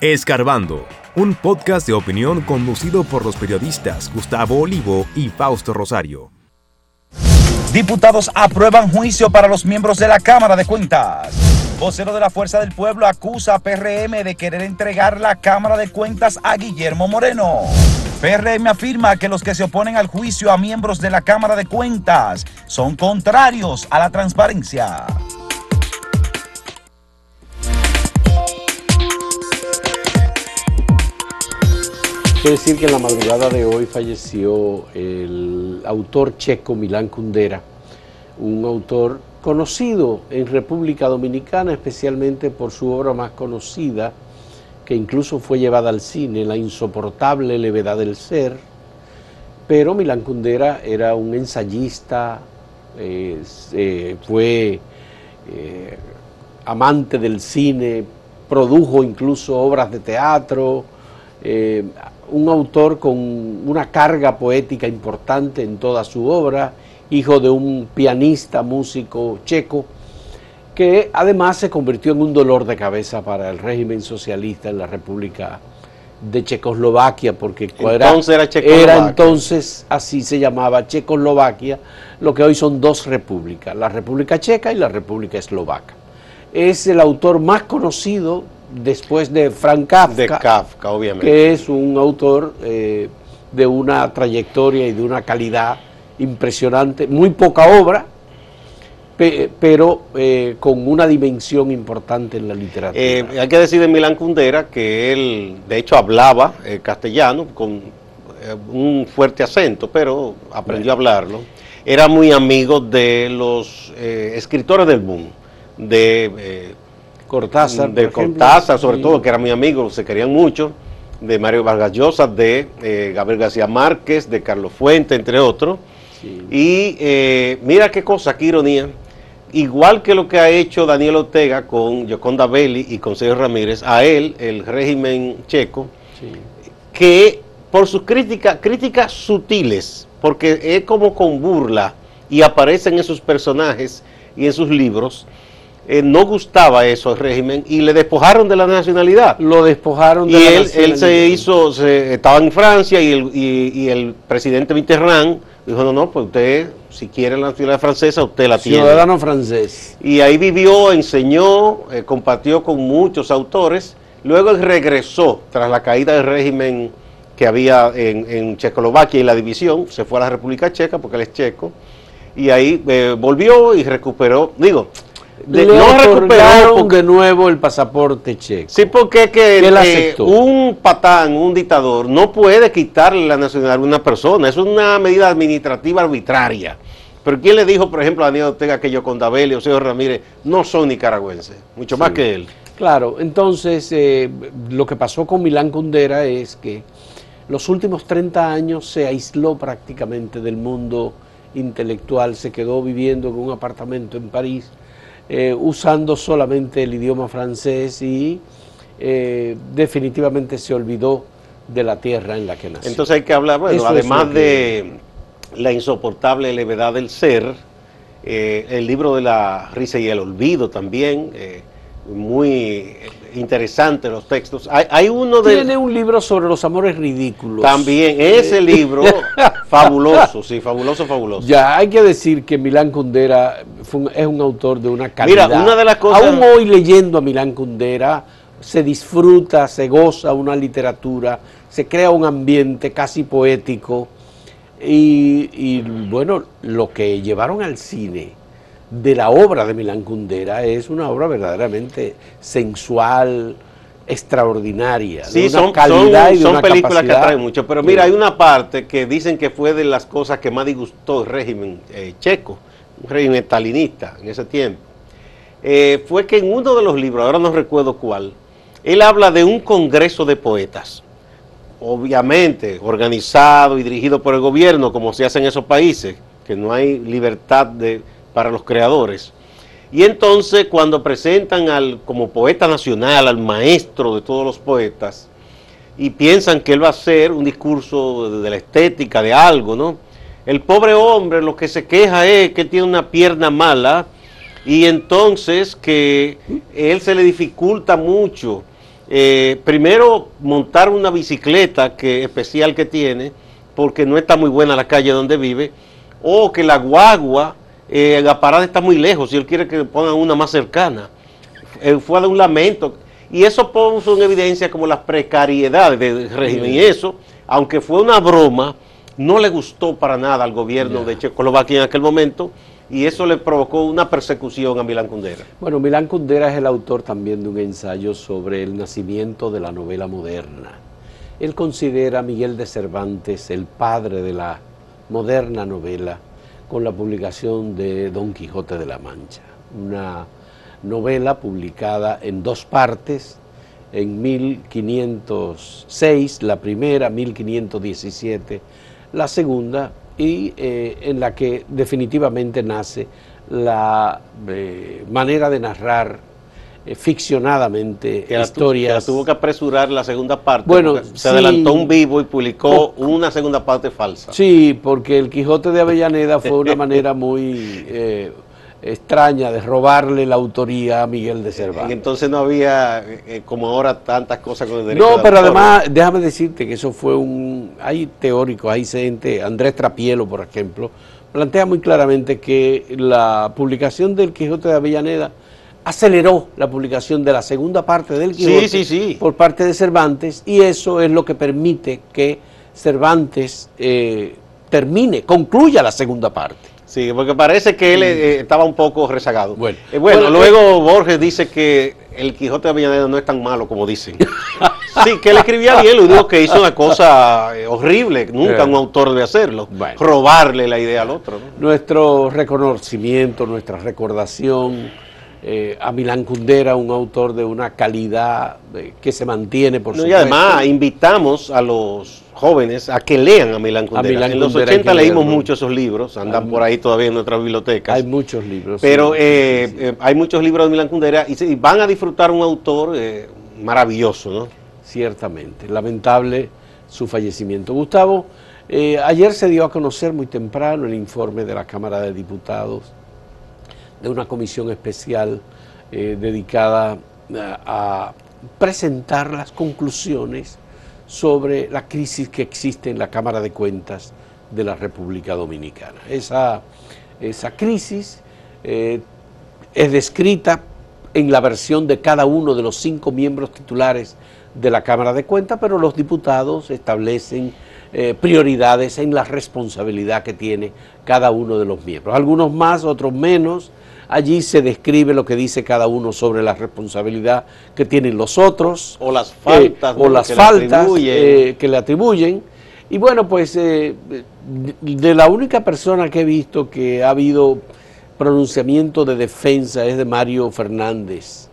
Escarbando, un podcast de opinión conducido por los periodistas Gustavo Olivo y Fausto Rosario. Diputados aprueban juicio para los miembros de la Cámara de Cuentas. Vocero de la Fuerza del Pueblo acusa a PRM de querer entregar la Cámara de Cuentas a Guillermo Moreno. PRM afirma que los que se oponen al juicio a miembros de la Cámara de Cuentas son contrarios a la transparencia. Quiero decir que en la madrugada de hoy falleció el autor checo Milán Kundera, un autor conocido en República Dominicana, especialmente por su obra más conocida, que incluso fue llevada al cine, La insoportable levedad del ser. Pero Milán Kundera era un ensayista, eh, fue eh, amante del cine, produjo incluso obras de teatro, eh, un autor con una carga poética importante en toda su obra, hijo de un pianista, músico checo, que además se convirtió en un dolor de cabeza para el régimen socialista en la República de Checoslovaquia, porque entonces era, era, entonces, así se llamaba Checoslovaquia, lo que hoy son dos repúblicas, la República Checa y la República Eslovaca. Es el autor más conocido después de Frank Kafka, de Kafka obviamente. que es un autor eh, de una trayectoria y de una calidad impresionante, muy poca obra, pero eh, con una dimensión importante en la literatura. Eh, hay que decir de Milán Kundera que él, de hecho, hablaba castellano con un fuerte acento, pero aprendió a hablarlo. Era muy amigo de los escritores del boom, de Cortázar. De Cortázar, sobre todo, que era mi amigo, se querían mucho. De Mario Vargas Llosa, de eh, Gabriel García Márquez, de Carlos Fuente, entre otros. Y eh, mira qué cosa, qué ironía. Igual que lo que ha hecho Daniel Ortega con Yoconda Belli y con Sergio Ramírez, a él, el régimen checo, que por sus críticas, críticas sutiles, porque es como con burla y aparecen en sus personajes y en sus libros, eh, no gustaba eso al régimen y le despojaron de la nacionalidad. Lo despojaron de y él, él se hizo, estaba en Francia y el, y, el presidente Mitterrand dijo, no, no, pues usted, si quiere la nacionalidad francesa, usted la tiene. Ciudadano francés. Y ahí vivió, enseñó, eh, compartió con muchos autores. Luego él regresó tras la caída del régimen que había en, Checoslovaquia y la división, se fue a la República Checa porque él es checo, y ahí eh, volvió y recuperó, digo, de, no recuperaron de nuevo el pasaporte checo. Sí, porque que, eh, un patán, un dictador, no puede quitarle la nacionalidad a una persona. Es una medida administrativa arbitraria. Pero ¿quién le dijo, por ejemplo, a Daniel Ortega que yo con Dabel o Sergio Ramírez no son nicaragüenses? Mucho más que él. Claro, entonces eh, lo que pasó con Milán Kundera es que los últimos 30 años se aisló prácticamente del mundo intelectual, se quedó viviendo en un apartamento en París eh, usando solamente el idioma francés y eh, definitivamente se olvidó de la tierra en la que nació. Entonces hay que hablar, bueno, además de la insoportable levedad del ser, eh, el libro de la risa y el olvido también, muy interesante los textos. Hay, uno de... Tiene un libro sobre los amores ridículos. También, ese libro, fabuloso, sí, fabuloso, fabuloso. Ya, hay que decir que Milán Kundera es un autor de una calidad. Mira, una de las cosas... Aún hoy leyendo a Milán Kundera, se disfruta, se goza una literatura, se crea un ambiente casi poético. Y, y bueno, lo que llevaron al cine de la obra de Milán Kundera es una obra verdaderamente sensual, extraordinaria, sí, de una son, calidad y de son películas que atraen mucho, pero mira, hay una parte que dicen que fue de las cosas que más disgustó el régimen eh, checo, un régimen stalinista en ese tiempo, eh, fue que en uno de los libros, ahora no recuerdo cuál, él habla de un congreso de poetas, obviamente organizado y dirigido por el gobierno, como se hace en esos países, que no hay libertad de para los creadores. Y entonces cuando presentan al, como poeta nacional al maestro de todos los poetas y piensan que él va a hacer un discurso de, la estética de algo, ¿no? El pobre hombre lo que se queja es que tiene una pierna mala y entonces que él se le dificulta mucho Eh, primero, montar una bicicleta que, especial que tiene, porque no está muy buena la calle donde vive, o que la guagua, eh, la parada está muy lejos, si él quiere que pongan una más cercana. Eh, fue de un lamento. Y eso puso en evidencia como las precariedades del régimen. Y eso, aunque fue una broma, no le gustó para nada al gobierno de Checoslovaquia en aquel momento y eso le provocó una persecución a Milán Kundera. Bueno, Milán Kundera es el autor también de un ensayo sobre el nacimiento de la novela moderna. Él considera a Miguel de Cervantes el padre de la moderna novela con la publicación de Don Quijote de la Mancha, una novela publicada en dos partes, en 1506, la primera, 1517, la segunda, y eh, en la que definitivamente nace la eh, manera de narrar eh, ficcionadamente historias. tuvo que apresurar la segunda parte. Bueno, se adelantó un vivo y publicó una segunda parte falsa. Sí, porque el Quijote de Avellaneda fue una manera muy extraña de robarle la autoría a Miguel de Cervantes. Entonces no había, eh, como ahora, tantas cosas con el derecho No, pero además, déjame decirte que eso fue un... Hay teóricos, hay gente, Andrés Trapielo, por ejemplo, plantea muy claramente que la publicación del Quijote de Avellaneda aceleró la publicación de la segunda parte del Quijote por parte de Cervantes y eso es lo que permite que Cervantes eh, termine, concluya la segunda parte. Sí, porque parece que él eh, estaba un poco rezagado. Bueno, eh, bueno, luego Borges dice que el Quijote de Avellaneda no es tan malo como dicen. sí, que él escribía bien, lo digo que hizo una cosa horrible, nunca un autor debe hacerlo, robarle la idea al otro. Nuestro reconocimiento, nuestra recordación a Milán Kundera, un autor de una calidad que se mantiene por no, Y además invitamos a los jóvenes a que lean a Milán Kundera. en los 80 leímos muchos esos libros, andan por ahí todavía en nuestras bibliotecas. Hay muchos libros. Pero eh, eh, hay muchos libros de Milán Kundera y, van a disfrutar un autor eh, maravilloso, ¿no? Ciertamente. Lamentable su fallecimiento. Gustavo, ayer se dio a conocer muy temprano el informe de la Cámara de Diputados de una comisión especial dedicada a presentar las conclusiones sobre la crisis que existe en la Cámara de Cuentas de la República Dominicana. Esa, esa crisis eh, es descrita en la versión de cada uno de los cinco miembros titulares de la Cámara de Cuentas, pero los diputados establecen eh, prioridades en la responsabilidad que tiene cada uno de los miembros. Algunos más, otros menos, Allí se describe lo que dice cada uno sobre la responsabilidad que tienen los otros. O las faltas. Eh, o las que faltas le eh, que le atribuyen. Y bueno, pues eh, de la única persona que he visto que ha habido pronunciamiento de defensa es de Mario Fernández.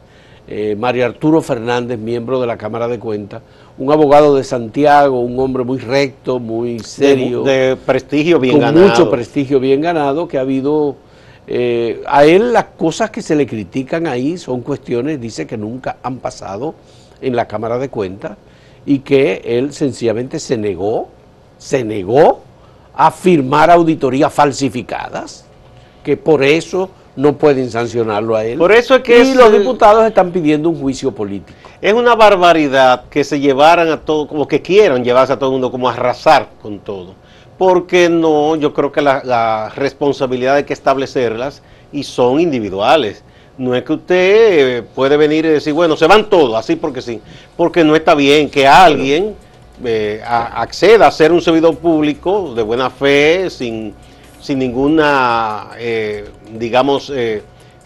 Mario Arturo Fernández, miembro de la Cámara de Cuentas, un abogado de Santiago, un hombre muy recto, muy serio. De, prestigio bien ganado. Con mucho prestigio bien ganado, que ha habido eh, a él las cosas que se le critican ahí son cuestiones, dice que nunca han pasado en la Cámara de Cuentas y que él sencillamente se negó, se negó a firmar auditorías falsificadas, que por eso no pueden sancionarlo a él. Por eso es que y los diputados están pidiendo un juicio político. Es una barbaridad que se llevaran a todo, como que quieran llevarse a todo el mundo, como arrasar con todo porque no, yo creo que la, responsabilidad hay que establecerlas y son individuales. No es que usted eh, puede venir y decir, bueno, se van todos, así porque sí, porque no está bien que alguien eh, acceda a ser un servidor público de buena fe, sin, sin ninguna, eh, digamos,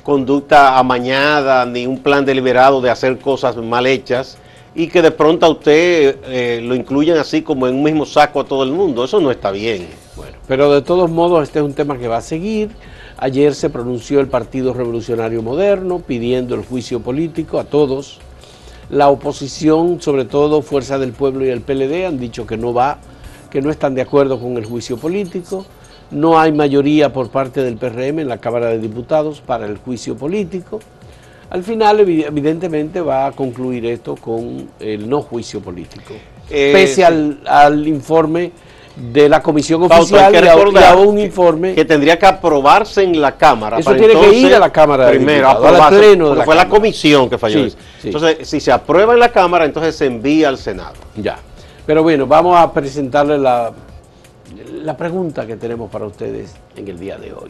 conducta amañada, ni un plan deliberado de hacer cosas mal hechas y que de pronto a usted eh, lo incluyan así como en un mismo saco a todo el mundo. Eso no está bien. Bueno, pero de todos modos este es un tema que va a seguir. Ayer se pronunció el Partido Revolucionario Moderno pidiendo el juicio político a todos. La oposición, sobre todo Fuerza del Pueblo y el PLD, han dicho que no va, que no están de acuerdo con el juicio político. No hay mayoría por parte del PRM en la Cámara de Diputados para el juicio político. Al final, evidentemente, va a concluir esto con el no juicio político. Eh, Pese al, informe de la comisión oficial y a, un informe que tendría que aprobarse en la Cámara. Eso tiene que ir a la Cámara primero, al pleno de la fue la comisión que falló. Entonces, si se aprueba en la Cámara, entonces se envía al Senado. Ya. Pero bueno, vamos a presentarle la, la pregunta que tenemos para ustedes en el día de hoy.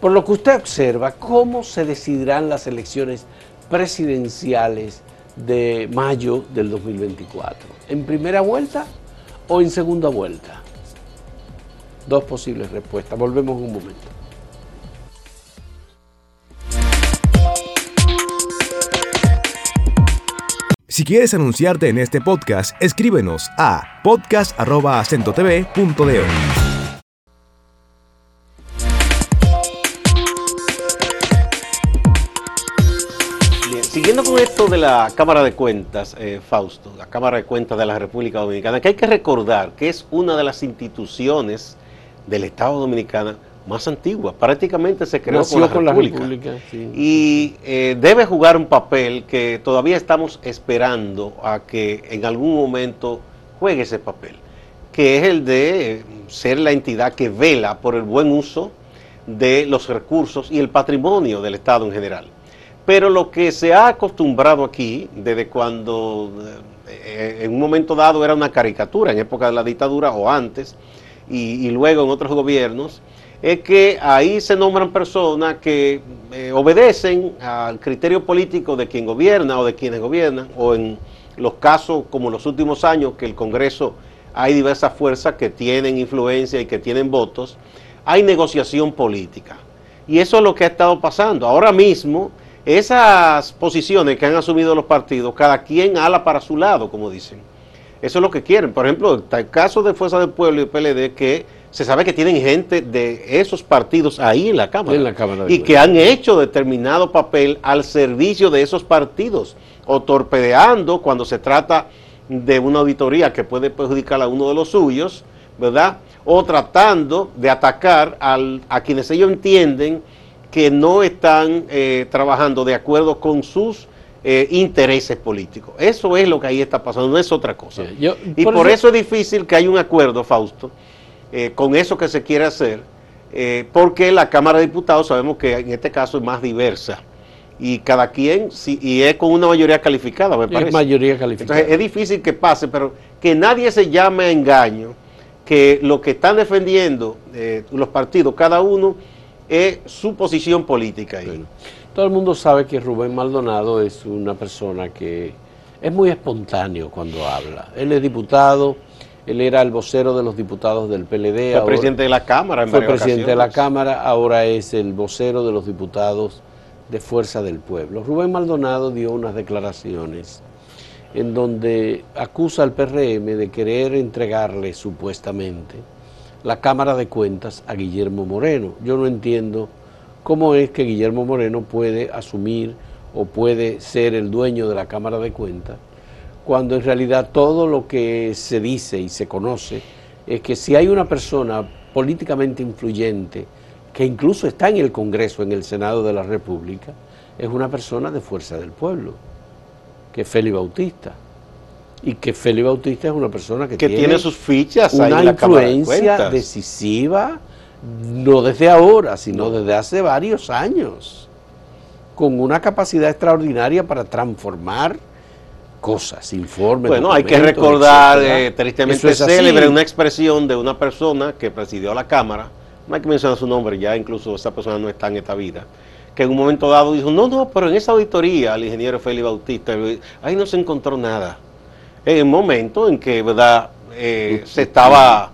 Por lo que usted observa, ¿cómo se decidirán las elecciones presidenciales de mayo del 2024? ¿En primera vuelta o en segunda vuelta? Dos posibles respuestas. Volvemos un momento. Si quieres anunciarte en este podcast, escríbenos a podcast.acentotv.de. Siguiendo con esto de la Cámara de Cuentas, eh, Fausto, la Cámara de Cuentas de la República Dominicana, que hay que recordar que es una de las instituciones del Estado Dominicano más antigua, prácticamente se creó con la República. Y eh, debe jugar un papel que todavía estamos esperando a que en algún momento juegue ese papel, que es el de ser la entidad que vela por el buen uso de los recursos y el patrimonio del Estado en general. Pero lo que se ha acostumbrado aquí, desde cuando eh, en un momento dado era una caricatura, en época de la dictadura o antes, y, luego en otros gobiernos, es que ahí se nombran personas que eh, obedecen al criterio político de quien gobierna o de quienes gobiernan, o en los casos como los últimos años, que el Congreso hay diversas fuerzas que tienen influencia y que tienen votos, hay negociación política. Y eso es lo que ha estado pasando. Ahora mismo esas posiciones que han asumido los partidos, cada quien ala para su lado, como dicen. Eso es lo que quieren. Por ejemplo, está el caso de Fuerza del Pueblo y PLD, que se sabe que tienen gente de esos partidos ahí en la Cámara. y que han hecho determinado papel al servicio de esos partidos, o torpedeando cuando se trata de una auditoría que puede perjudicar a uno de los suyos, ¿verdad? O tratando de atacar al, a quienes ellos entienden que no están eh, trabajando de acuerdo con sus eh, intereses políticos. Eso es lo que ahí está pasando, no es otra cosa. y por, eso, es difícil que haya un acuerdo, Fausto, eh, con eso que se quiere hacer, porque la Cámara de Diputados sabemos que en este caso es más diversa. Y cada quien, y es con una mayoría calificada, me parece. Es mayoría calificada. Entonces es difícil que pase, pero que nadie se llame a engaño, que lo que están defendiendo los partidos, cada uno, es su posición política. Ahí. todo el mundo sabe que Rubén Maldonado es una persona que es muy espontáneo cuando habla. Él es diputado, él era el vocero de los diputados del PLD. Fue presidente de la Cámara. En fue presidente de la Cámara, ahora es el vocero de los diputados de Fuerza del Pueblo. Rubén Maldonado dio unas declaraciones en donde acusa al PRM de querer entregarle supuestamente la Cámara de Cuentas a Guillermo Moreno. Yo no entiendo cómo es que Guillermo Moreno puede asumir o puede ser el dueño de la Cámara de Cuentas, cuando en realidad todo lo que se dice y se conoce es que si hay una persona políticamente influyente, que incluso está en el Congreso, en el Senado de la República, es una persona de fuerza del pueblo, que es Félix Bautista y que Félix Bautista es una persona que, tiene, sus fichas una ahí influencia decisiva no desde ahora sino desde hace varios años con una capacidad extraordinaria para transformar cosas, informes. Bueno, hay que recordar eh, tristemente célebre una expresión de una persona que presidió la Cámara, no hay que mencionar su nombre, ya incluso esa persona no está en esta vida, que en un momento dado dijo, no, no, pero en esa auditoría, el ingeniero Félix Bautista, ahí no se encontró nada en el momento en que verdad eh, se estaba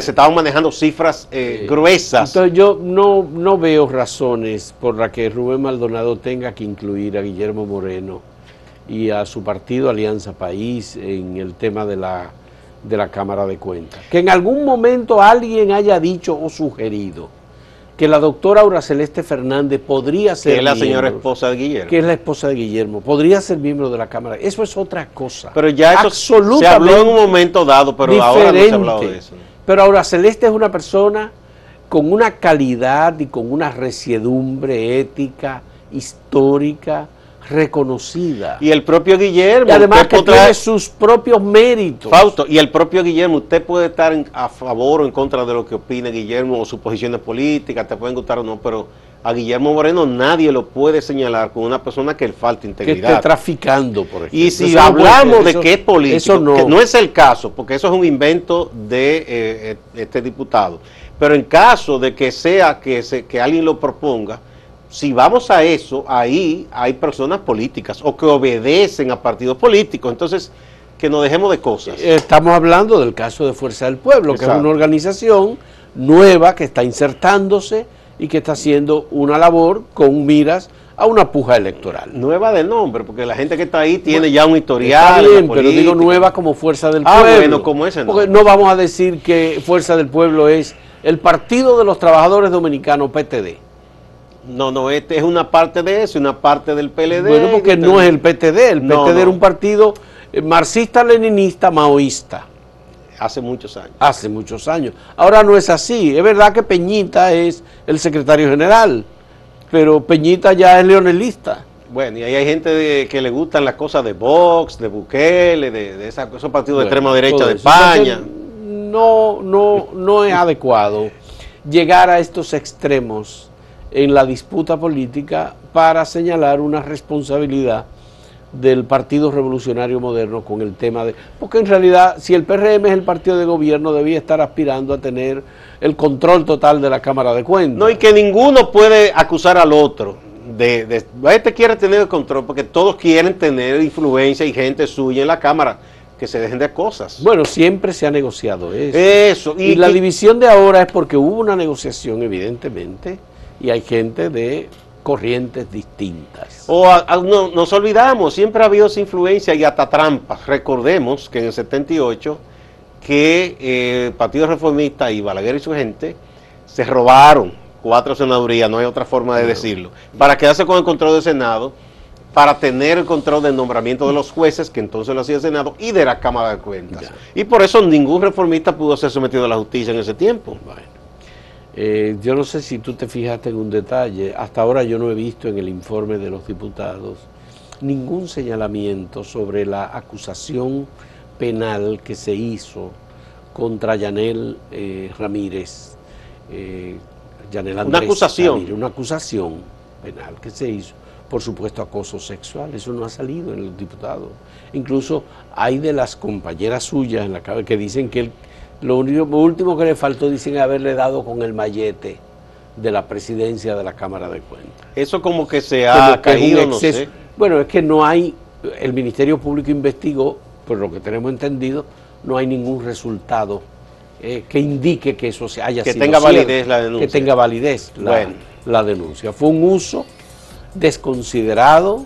se estaban manejando cifras eh, gruesas. Entonces yo no, no veo razones por las que Rubén Maldonado tenga que incluir a Guillermo Moreno y a su partido Alianza País en el tema de la, de la Cámara de Cuentas. Que en algún momento alguien haya dicho o sugerido que la doctora Aura Celeste Fernández podría ser. Que es la señora esposa de Guillermo. Que es la esposa de Guillermo. Podría ser miembro de la Cámara. Eso es otra cosa. Pero ya eso se habló en un momento dado, pero ahora no se ha hablado de eso. Pero Aura Celeste es una persona con una calidad y con una resiedumbre ética, histórica, reconocida. Y el propio Guillermo. Y además que tiene sus propios méritos. Fausto, y el propio Guillermo, usted puede estar a favor o en contra de lo que opine Guillermo o sus posiciones políticas, te pueden gustar o no, pero a Guillermo Moreno nadie lo puede señalar con una persona que le falta integridad. Que esté traficando, por ejemplo. Y si hablamos de que es político, no. que no es el caso, porque eso es un invento de eh, eh, este diputado, pero en caso de que sea que, se, que alguien lo proponga, si vamos a eso, ahí hay personas políticas o que obedecen a partidos políticos. Entonces, que no dejemos de cosas. Estamos hablando del caso de Fuerza del Pueblo, que es una organización nueva que está insertándose y que está haciendo una labor con miras a una puja electoral. Nueva de nombre, porque la gente que está ahí tiene ya un historial. Está bien, pero digo nueva como Fuerza del ah, Pueblo. como ese no. Porque no vamos a decir que Fuerza del Pueblo es el Partido de los Trabajadores Dominicanos, PTD. No, no, este es una parte de eso, una parte del PLD. Bueno, porque no es el PTD, el PTD era un partido eh, marxista-leninista, maoísta. Hace muchos años. Hace muchos años. Ahora no es así. Es verdad que Peñita es el secretario general, pero Peñita ya es leonelista. Bueno, y ahí hay gente que le gustan las cosas de Vox, de Bukele, de, esos partidos de extrema derecha de España. No, no, no es adecuado llegar a estos extremos en la disputa política para señalar una responsabilidad del Partido Revolucionario Moderno con el tema de... Porque en realidad, si el PRM es el partido de gobierno, debía estar aspirando a tener el control total de la Cámara de Cuentas. No, y que ninguno puede acusar al otro. De, de, este quiere tener el control porque todos quieren tener influencia y gente suya en la Cámara que se dejen de cosas. Bueno, siempre se ha negociado eso. Eso. Y, la división de ahora es porque hubo una negociación, evidentemente, y hay gente de corrientes distintas. O no, nos olvidamos, siempre ha habido esa influencia y hasta trampas. Recordemos que en el 78 que eh, el Partido Reformista y Balaguer y su gente se robaron cuatro senadurías, no hay otra forma de decirlo, para quedarse con el control del Senado, para tener el control del nombramiento de los jueces, que entonces lo hacía el Senado, y de la Cámara de Cuentas. Y por eso ningún reformista pudo ser sometido a la justicia en ese tiempo. Eh, yo no sé si tú te fijaste en un detalle, hasta ahora yo no he visto en el informe de los diputados ningún señalamiento sobre la acusación penal que se hizo contra Yanel eh, Ramírez. Eh, una acusación. una acusación penal que se hizo, por supuesto, acoso sexual. Eso no ha salido en los diputados. Incluso hay de las compañeras suyas en la que dicen que él lo, último que le faltó, dicen, haberle dado con el mallete de la presidencia de la Cámara de Cuentas. Eso como que se ha caído, no sé. Bueno, es que no hay, el Ministerio Público investigó, por lo que tenemos entendido, no hay ningún resultado eh, que indique que eso se haya que tenga validez la denuncia. Que tenga validez la denuncia. Fue un uso desconsiderado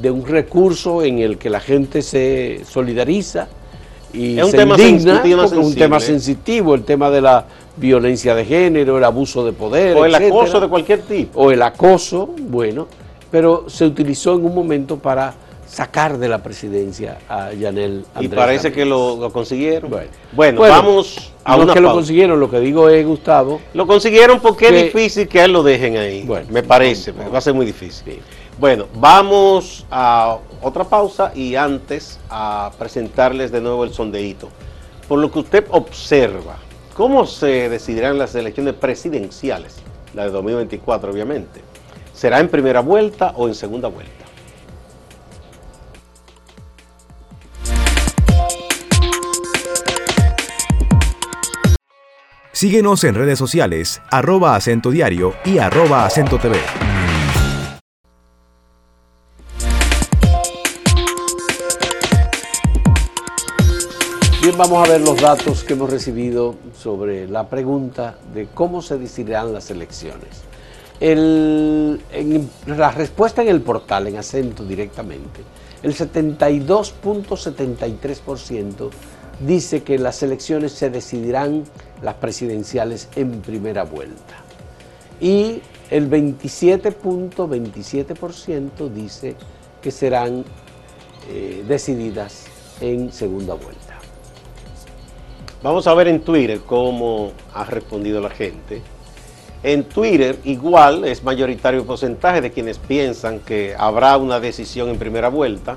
de un recurso en el que la gente se solidariza y es un tema indigna, un tema sensitivo, el tema de la violencia de género, el abuso de poder. O el acoso de cualquier tipo. O el acoso, bueno, pero se utilizó en un momento para sacar de la presidencia a Yanel Andrés. Y parece que lo, consiguieron. Bueno, vamos a los que lo consiguieron, lo que digo es, Gustavo. Lo consiguieron porque es difícil que a él lo dejen ahí. Bueno, me parece, va a ser muy difícil. Bueno, vamos a otra pausa y antes a presentarles de nuevo el sondeíto. Por lo que usted observa, ¿cómo se decidirán las elecciones presidenciales? La de 2024, obviamente. ¿Será en primera vuelta o en segunda vuelta? Síguenos en redes sociales, arroba acento diario y arroba acento TV. Bien, vamos a ver los datos que hemos recibido sobre la pregunta de cómo se decidirán las elecciones. la respuesta en el portal, en acento directamente, el 72.73% dice que las elecciones se decidirán las presidenciales en primera vuelta. Y el 27.27% dice que serán eh, decididas en segunda vuelta. Vamos a ver en Twitter cómo ha respondido la gente. En Twitter igual es mayoritario porcentaje de quienes piensan que habrá una decisión en primera vuelta,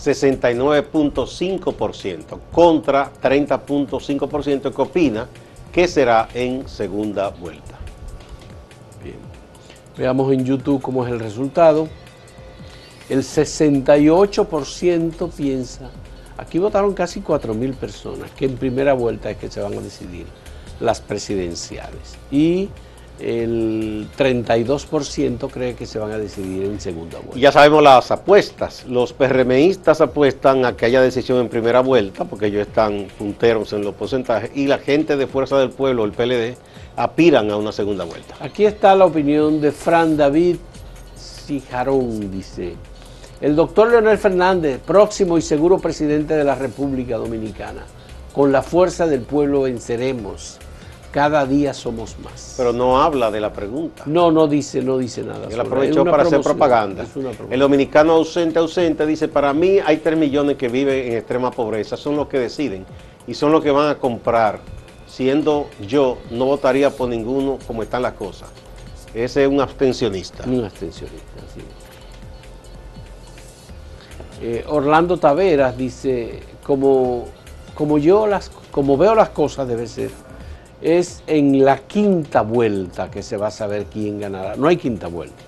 69.5% contra 30.5% que opina que será en segunda vuelta. Bien. Veamos en YouTube cómo es el resultado. El 68% piensa, aquí votaron casi 4.000 personas, que en primera vuelta es que se van a decidir las presidenciales. Y el 32% cree que se van a decidir en segunda vuelta. Ya sabemos las apuestas. Los PRMistas apuestan a que haya decisión en primera vuelta, porque ellos están punteros en los porcentajes, y la gente de Fuerza del Pueblo, el PLD, aspiran a una segunda vuelta. Aquí está la opinión de Fran David Cijarón, dice. El doctor Leonel Fernández, próximo y seguro presidente de la República Dominicana. Con la fuerza del pueblo venceremos cada día somos más. Pero no habla de la pregunta. No, no dice, no dice nada. Él aprovechó para hacer propaganda. El dominicano ausente, ausente, dice, para mí hay 3 millones que viven en extrema pobreza, son los que deciden y son los que van a comprar. Siendo yo, no votaría por ninguno como están las cosas. Ese es un abstencionista. Un abstencionista, sí. Eh, Orlando Taveras dice, como, como yo las, como veo las cosas debe ser es en la quinta vuelta que se va a saber quién ganará. No hay quinta vuelta.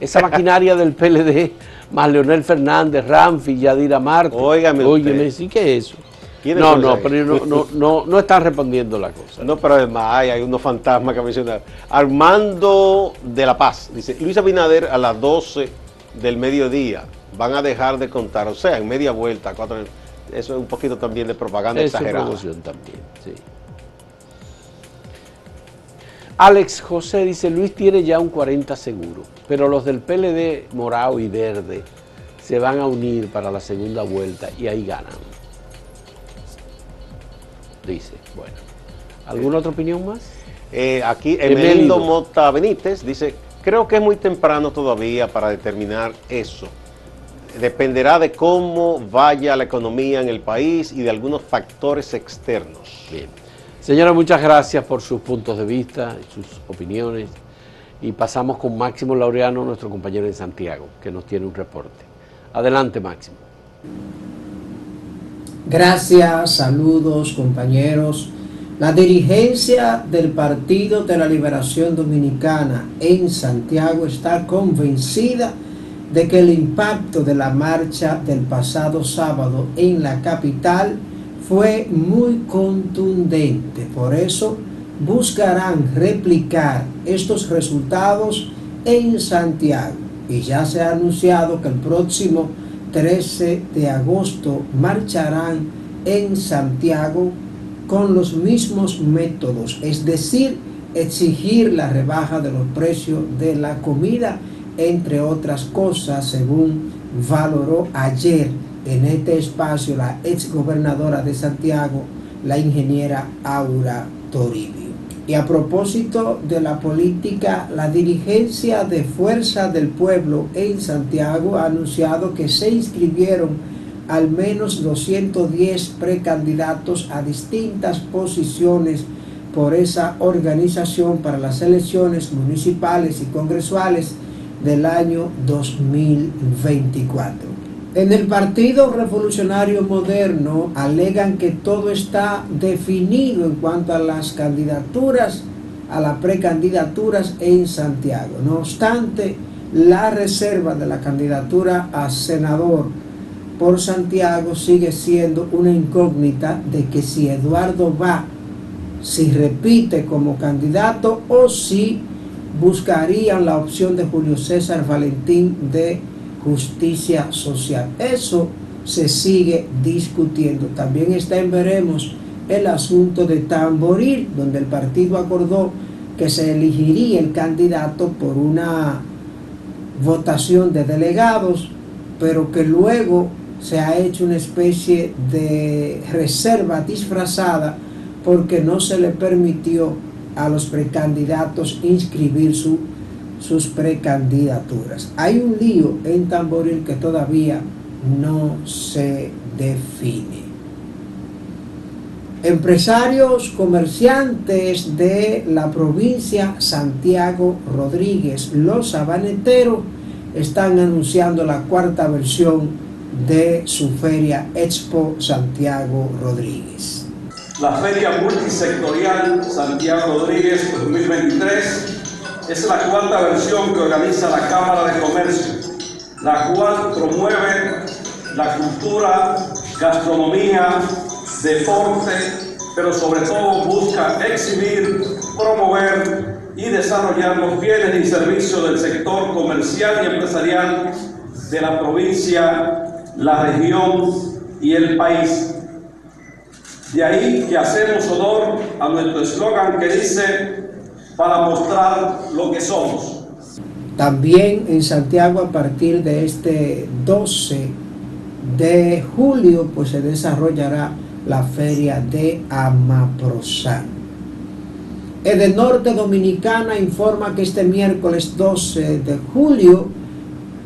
Esa maquinaria del PLD, más Leonel Fernández, Ramfi, Yadira Marte. Óigame Óigame, sí que es eso. No, no, pero no, no, no, están respondiendo la cosa. No, pero además hay, hay unos fantasmas que mencionar. Armando de la Paz, dice, Luis Abinader a las 12 del mediodía van a dejar de contar, o sea, en media vuelta, cuatro, eso es un poquito también de propaganda es exagerada. también, sí. Alex José dice, Luis tiene ya un 40 seguro, pero los del PLD morado y verde se van a unir para la segunda vuelta y ahí ganan. Dice, bueno. ¿Alguna otra opinión más? Eh, aquí Emelindo Mota Benítez dice, creo que es muy temprano todavía para determinar eso. Dependerá de cómo vaya la economía en el país y de algunos factores externos. Bien. Señora, muchas gracias por sus puntos de vista y sus opiniones. Y pasamos con Máximo Laureano, nuestro compañero en Santiago, que nos tiene un reporte. Adelante, Máximo. Gracias, saludos, compañeros. La dirigencia del Partido de la Liberación Dominicana en Santiago está convencida de que el impacto de la marcha del pasado sábado en la capital fue muy contundente. Por eso buscarán replicar estos resultados en Santiago. Y ya se ha anunciado que el próximo 13 de agosto marcharán en Santiago con los mismos métodos, es decir, exigir la rebaja de los precios de la comida, entre otras cosas, según valoró ayer en este espacio la ex gobernadora de Santiago, la ingeniera Aura Toribio. Y a propósito de la política, la dirigencia de Fuerza del Pueblo en Santiago ha anunciado que se inscribieron al menos 210 precandidatos a distintas posiciones por esa organización para las elecciones municipales y congresuales del año 2024. En el Partido Revolucionario Moderno alegan que todo está definido en cuanto a las candidaturas, a las precandidaturas en Santiago. No obstante, la reserva de la candidatura a senador por Santiago sigue siendo una incógnita de que si Eduardo va, si repite como candidato o si buscarían la opción de Julio César Valentín de justicia social. Eso se sigue discutiendo. También está en veremos el asunto de Tamboril, donde el partido acordó que se elegiría el candidato por una votación de delegados, pero que luego se ha hecho una especie de reserva disfrazada porque no se le permitió a los precandidatos inscribir su sus precandidaturas. Hay un lío en Tamboril que todavía no se define. Empresarios comerciantes de la provincia Santiago Rodríguez, los sabaneteros, están anunciando la cuarta versión de su feria Expo Santiago Rodríguez. La Feria Multisectorial Santiago Rodríguez 2023 es la cuarta versión que organiza la Cámara de Comercio, la cual promueve la cultura, gastronomía, deporte, pero sobre todo busca exhibir, promover y desarrollar los bienes y servicios del sector comercial y empresarial de la provincia, la región y el país. De ahí que hacemos honor a nuestro eslogan que dice, para mostrar lo que somos. También en Santiago a partir de este 12 de julio pues se desarrollará la feria de Amaprosan. El Norte Dominicana informa que este miércoles 12 de julio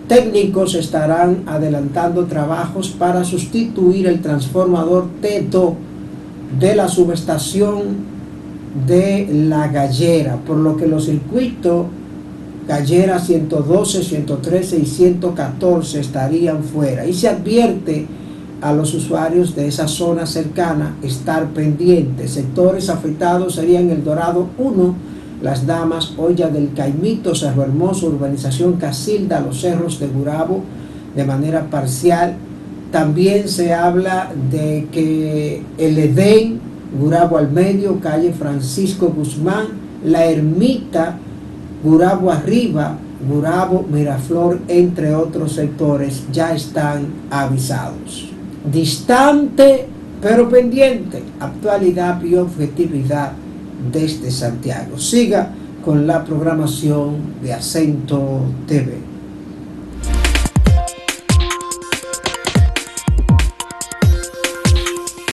técnicos estarán adelantando trabajos para sustituir el transformador T2 de la subestación de la gallera, por lo que los circuitos gallera 112, 113 y 114 estarían fuera. Y se advierte a los usuarios de esa zona cercana estar pendientes. Sectores afectados serían el Dorado 1, Las Damas, Olla del Caimito, Cerro Hermoso, Urbanización Casilda, Los Cerros de Gurabo, de manera parcial. También se habla de que el Edén, Gurabo al medio, calle Francisco Guzmán, La Ermita, Gurabo arriba, Gurabo, Miraflor, entre otros sectores, ya están avisados distante pero pendiente, actualidad y objetividad desde Santiago. Siga con la programación de Acento TV.